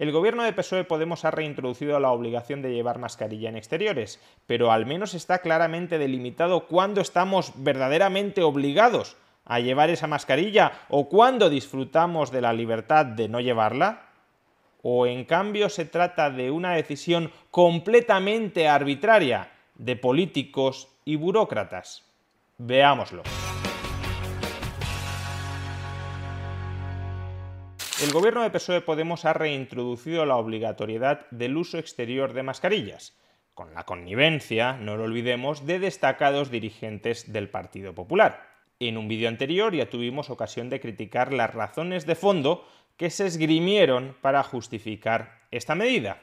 El gobierno de PSOE Podemos ha reintroducido la obligación de llevar mascarilla en exteriores, pero al menos está claramente delimitado cuándo estamos verdaderamente obligados a llevar esa mascarilla o cuándo disfrutamos de la libertad de no llevarla? ¿O en cambio se trata de una decisión completamente arbitraria de políticos y burócratas? Veámoslo. El gobierno de PSOE Podemos ha reintroducido la obligatoriedad del uso exterior de mascarillas, con la connivencia, no lo olvidemos, de destacados dirigentes del Partido Popular. En un vídeo anterior ya tuvimos ocasión de criticar las razones de fondo que se esgrimieron para justificar esta medida.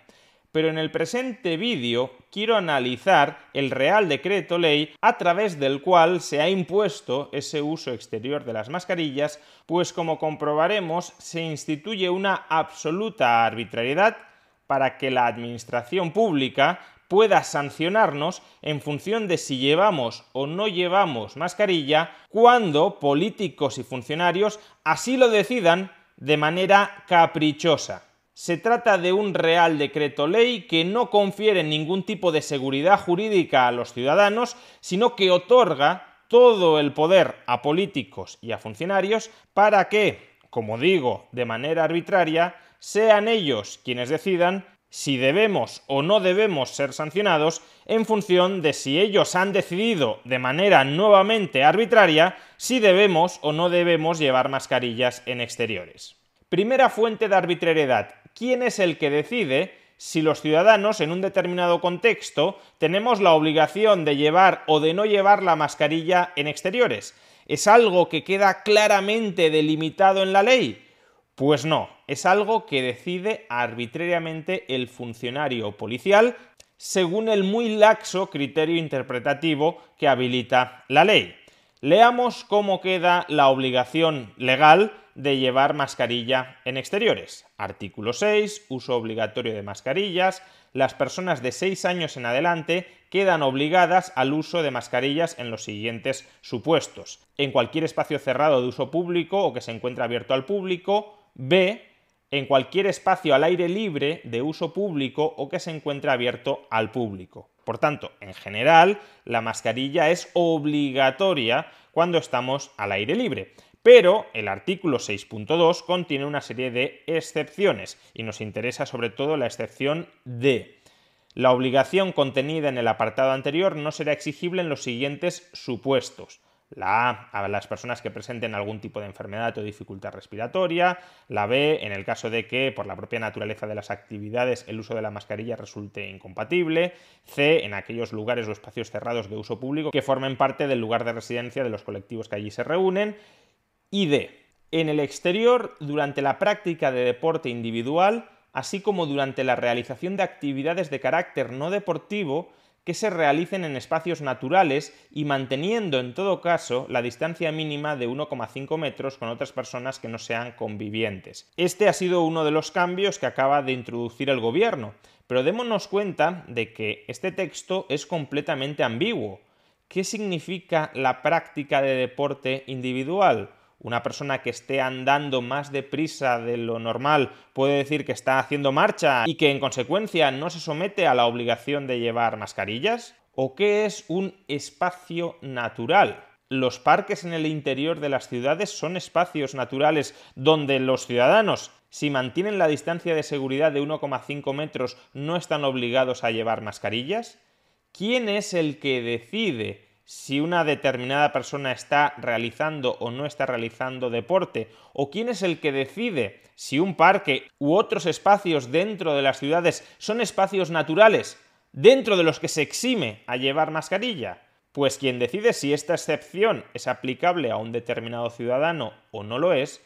Pero en el presente vídeo quiero analizar el Real Decreto Ley a través del cual se ha impuesto ese uso exterior de las mascarillas, pues como comprobaremos se instituye una absoluta arbitrariedad para que la Administración Pública pueda sancionarnos en función de si llevamos o no llevamos mascarilla cuando políticos y funcionarios así lo decidan de manera caprichosa. Se trata de un real decreto ley que no confiere ningún tipo de seguridad jurídica a los ciudadanos, sino que otorga todo el poder a políticos y a funcionarios para que, como digo, de manera arbitraria, sean ellos quienes decidan si debemos o no debemos ser sancionados en función de si ellos han decidido de manera nuevamente arbitraria si debemos o no debemos llevar mascarillas en exteriores. Primera fuente de arbitrariedad. ¿Quién es el que decide si los ciudadanos en un determinado contexto tenemos la obligación de llevar o de no llevar la mascarilla en exteriores? ¿Es algo que queda claramente delimitado en la ley? Pues no, es algo que decide arbitrariamente el funcionario policial según el muy laxo criterio interpretativo que habilita la ley. Leamos cómo queda la obligación legal de llevar mascarilla en exteriores. Artículo 6, uso obligatorio de mascarillas. Las personas de 6 años en adelante quedan obligadas al uso de mascarillas en los siguientes supuestos. En cualquier espacio cerrado de uso público o que se encuentre abierto al público, B, en cualquier espacio al aire libre de uso público o que se encuentre abierto al público. Por tanto, en general, la mascarilla es obligatoria cuando estamos al aire libre. Pero el artículo 6.2 contiene una serie de excepciones y nos interesa sobre todo la excepción D. La obligación contenida en el apartado anterior no será exigible en los siguientes supuestos. La A a las personas que presenten algún tipo de enfermedad o dificultad respiratoria. La B en el caso de que por la propia naturaleza de las actividades el uso de la mascarilla resulte incompatible. C en aquellos lugares o espacios cerrados de uso público que formen parte del lugar de residencia de los colectivos que allí se reúnen. Y D en el exterior durante la práctica de deporte individual así como durante la realización de actividades de carácter no deportivo que se realicen en espacios naturales y manteniendo en todo caso la distancia mínima de 1,5 metros con otras personas que no sean convivientes. Este ha sido uno de los cambios que acaba de introducir el gobierno, pero démonos cuenta de que este texto es completamente ambiguo. ¿Qué significa la práctica de deporte individual? Una persona que esté andando más deprisa de lo normal puede decir que está haciendo marcha y que en consecuencia no se somete a la obligación de llevar mascarillas? ¿O qué es un espacio natural? Los parques en el interior de las ciudades son espacios naturales donde los ciudadanos, si mantienen la distancia de seguridad de 1,5 metros, no están obligados a llevar mascarillas? ¿Quién es el que decide si una determinada persona está realizando o no está realizando deporte, o quién es el que decide si un parque u otros espacios dentro de las ciudades son espacios naturales dentro de los que se exime a llevar mascarilla. Pues quien decide si esta excepción es aplicable a un determinado ciudadano o no lo es,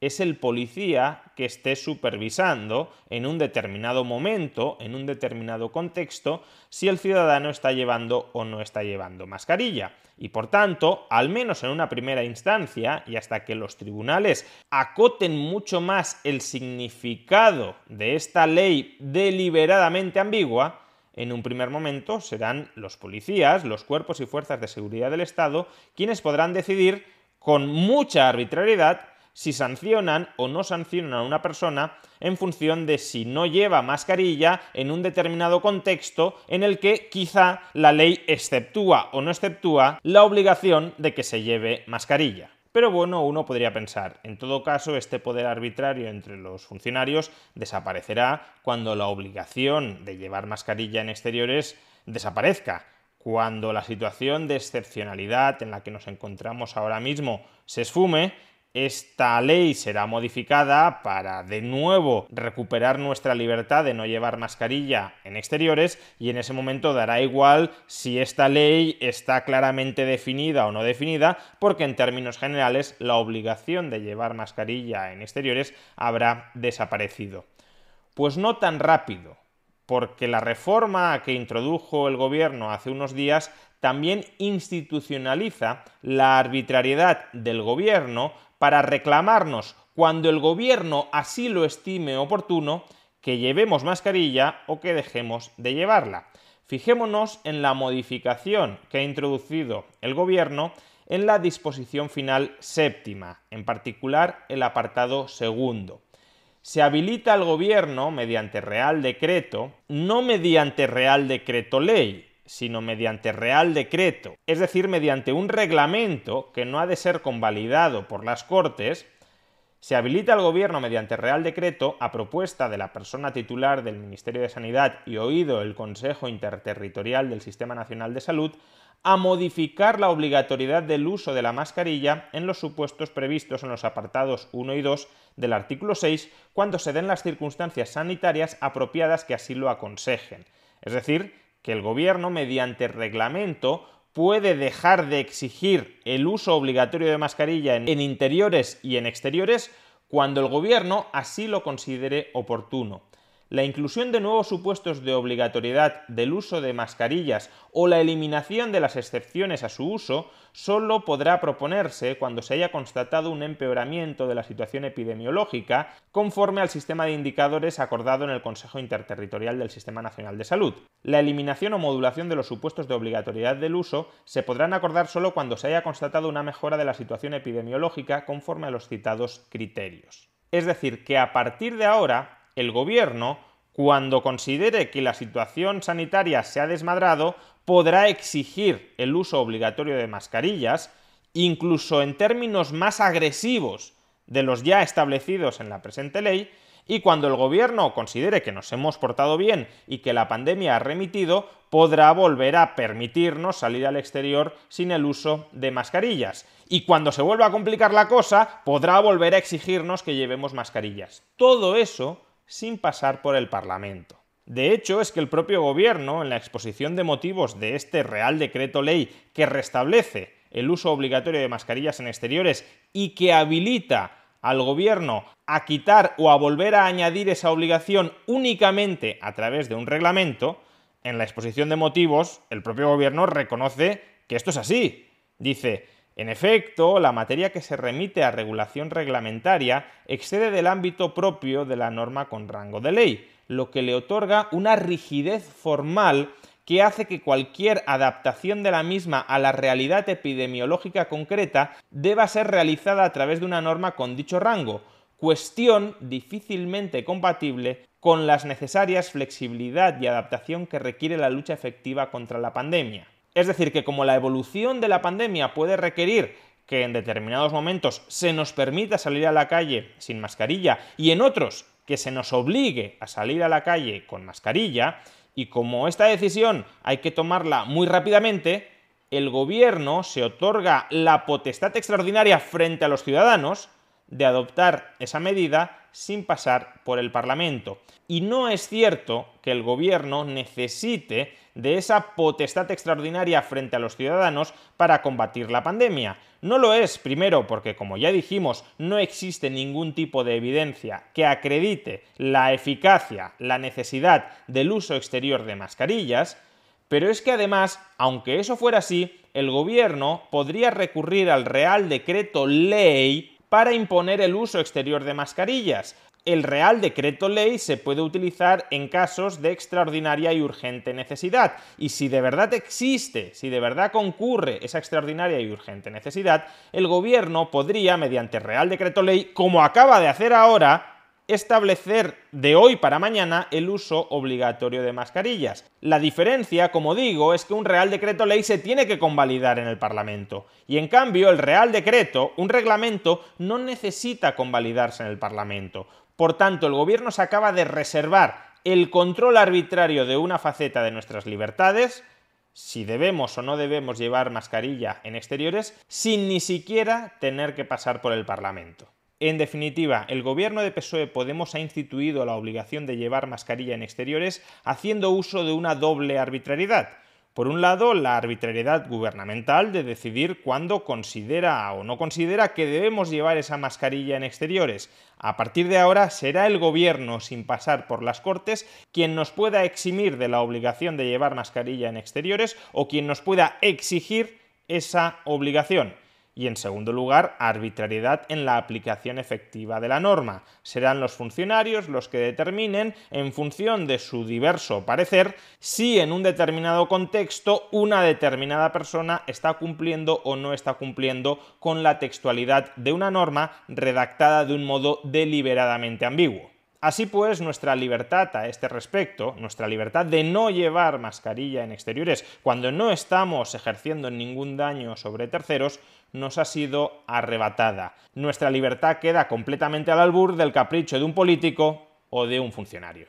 es el policía que esté supervisando en un determinado momento, en un determinado contexto, si el ciudadano está llevando o no está llevando mascarilla. Y por tanto, al menos en una primera instancia, y hasta que los tribunales acoten mucho más el significado de esta ley deliberadamente ambigua, en un primer momento serán los policías, los cuerpos y fuerzas de seguridad del Estado, quienes podrán decidir con mucha arbitrariedad si sancionan o no sancionan a una persona en función de si no lleva mascarilla en un determinado contexto en el que quizá la ley exceptúa o no exceptúa la obligación de que se lleve mascarilla. Pero bueno, uno podría pensar, en todo caso, este poder arbitrario entre los funcionarios desaparecerá cuando la obligación de llevar mascarilla en exteriores desaparezca, cuando la situación de excepcionalidad en la que nos encontramos ahora mismo se esfume esta ley será modificada para de nuevo recuperar nuestra libertad de no llevar mascarilla en exteriores y en ese momento dará igual si esta ley está claramente definida o no definida porque en términos generales la obligación de llevar mascarilla en exteriores habrá desaparecido. Pues no tan rápido, porque la reforma que introdujo el gobierno hace unos días también institucionaliza la arbitrariedad del gobierno para reclamarnos, cuando el gobierno así lo estime oportuno, que llevemos mascarilla o que dejemos de llevarla. Fijémonos en la modificación que ha introducido el gobierno en la disposición final séptima, en particular el apartado segundo. Se habilita al gobierno mediante real decreto, no mediante real decreto ley, sino mediante real decreto, es decir, mediante un reglamento que no ha de ser convalidado por las Cortes, se habilita al Gobierno mediante Real Decreto, a propuesta de la persona titular del Ministerio de Sanidad y oído el Consejo Interterritorial del Sistema Nacional de Salud, a modificar la obligatoriedad del uso de la mascarilla en los supuestos previstos en los apartados 1 y 2 del artículo 6 cuando se den las circunstancias sanitarias apropiadas que así lo aconsejen. Es decir, que el Gobierno, mediante reglamento, puede dejar de exigir el uso obligatorio de mascarilla en, interiores y en exteriores cuando el Gobierno así lo considere oportuno la inclusión de nuevos supuestos de obligatoriedad del uso de mascarillas o la eliminación de las excepciones a su uso solo podrá proponerse cuando se haya constatado un empeoramiento de la situación epidemiológica conforme al sistema de indicadores acordado en el Consejo Interterritorial del Sistema Nacional de Salud. La eliminación o modulación de los supuestos de obligatoriedad del uso se podrán acordar solo cuando se haya constatado una mejora de la situación epidemiológica conforme a los citados criterios. Es decir, que a partir de ahora el gobierno, cuando considere que la situación sanitaria se ha desmadrado, podrá exigir el uso obligatorio de mascarillas, incluso en términos más agresivos de los ya establecidos en la presente ley, y cuando el gobierno considere que nos hemos portado bien y que la pandemia ha remitido, podrá volver a permitirnos salir al exterior sin el uso de mascarillas. Y cuando se vuelva a complicar la cosa, podrá volver a exigirnos que llevemos mascarillas. Todo eso sin pasar por el Parlamento. De hecho, es que el propio Gobierno, en la exposición de motivos de este Real Decreto Ley que restablece el uso obligatorio de mascarillas en exteriores y que habilita al Gobierno a quitar o a volver a añadir esa obligación únicamente a través de un reglamento, en la exposición de motivos el propio Gobierno reconoce que esto es así. Dice, en efecto, la materia que se remite a regulación reglamentaria excede del ámbito propio de la norma con rango de ley, lo que le otorga una rigidez formal que hace que cualquier adaptación de la misma a la realidad epidemiológica concreta deba ser realizada a través de una norma con dicho rango, cuestión difícilmente compatible con las necesarias flexibilidad y adaptación que requiere la lucha efectiva contra la pandemia. Es decir, que como la evolución de la pandemia puede requerir que en determinados momentos se nos permita salir a la calle sin mascarilla y en otros que se nos obligue a salir a la calle con mascarilla, y como esta decisión hay que tomarla muy rápidamente, el gobierno se otorga la potestad extraordinaria frente a los ciudadanos de adoptar esa medida sin pasar por el Parlamento. Y no es cierto que el Gobierno necesite de esa potestad extraordinaria frente a los ciudadanos para combatir la pandemia. No lo es, primero, porque como ya dijimos, no existe ningún tipo de evidencia que acredite la eficacia, la necesidad del uso exterior de mascarillas, pero es que además, aunque eso fuera así, el gobierno podría recurrir al Real Decreto Ley para imponer el uso exterior de mascarillas, el Real Decreto Ley se puede utilizar en casos de extraordinaria y urgente necesidad. Y si de verdad existe, si de verdad concurre esa extraordinaria y urgente necesidad, el Gobierno podría, mediante Real Decreto Ley, como acaba de hacer ahora, establecer de hoy para mañana el uso obligatorio de mascarillas. La diferencia, como digo, es que un Real Decreto Ley se tiene que convalidar en el Parlamento. Y en cambio, el Real Decreto, un reglamento, no necesita convalidarse en el Parlamento. Por tanto, el gobierno se acaba de reservar el control arbitrario de una faceta de nuestras libertades, si debemos o no debemos llevar mascarilla en exteriores, sin ni siquiera tener que pasar por el Parlamento. En definitiva, el gobierno de PSOE Podemos ha instituido la obligación de llevar mascarilla en exteriores haciendo uso de una doble arbitrariedad. Por un lado, la arbitrariedad gubernamental de decidir cuándo considera o no considera que debemos llevar esa mascarilla en exteriores. A partir de ahora será el gobierno, sin pasar por las Cortes, quien nos pueda eximir de la obligación de llevar mascarilla en exteriores o quien nos pueda exigir esa obligación y en segundo lugar, arbitrariedad en la aplicación efectiva de la norma. Serán los funcionarios los que determinen, en función de su diverso parecer, si en un determinado contexto una determinada persona está cumpliendo o no está cumpliendo con la textualidad de una norma redactada de un modo deliberadamente ambiguo. Así pues, nuestra libertad a este respecto, nuestra libertad de no llevar mascarilla en exteriores cuando no estamos ejerciendo ningún daño sobre terceros, nos ha sido arrebatada. Nuestra libertad queda completamente al albur del capricho de un político o de un funcionario.